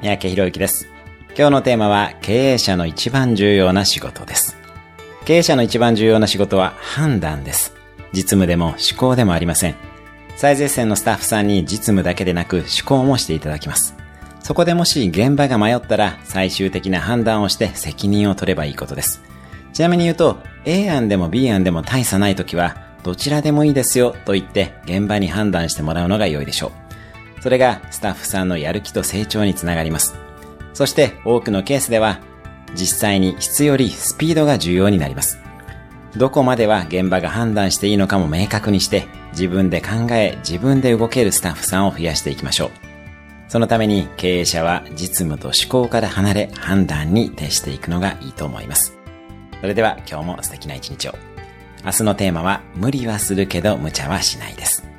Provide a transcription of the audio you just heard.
三宅博之です。今日のテーマは経営者の一番重要な仕事です。経営者の一番重要な仕事は判断です。実務でも思考でもありません。最前線のスタッフさんに実務だけでなく思考もしていただきます。そこでもし現場が迷ったら最終的な判断をして責任を取ればいいことです。ちなみに言うと A 案でも B 案でも大差ないときはどちらでもいいですよと言って現場に判断してもらうのが良いでしょう。それがスタッフさんのやる気と成長につながります。そして多くのケースでは実際に質よりスピードが重要になります。どこまでは現場が判断していいのかも明確にして自分で考え自分で動けるスタッフさんを増やしていきましょう。そのために経営者は実務と思考から離れ判断に徹していくのがいいと思います。それでは今日も素敵な一日を。明日のテーマは無理はするけど無茶はしないです。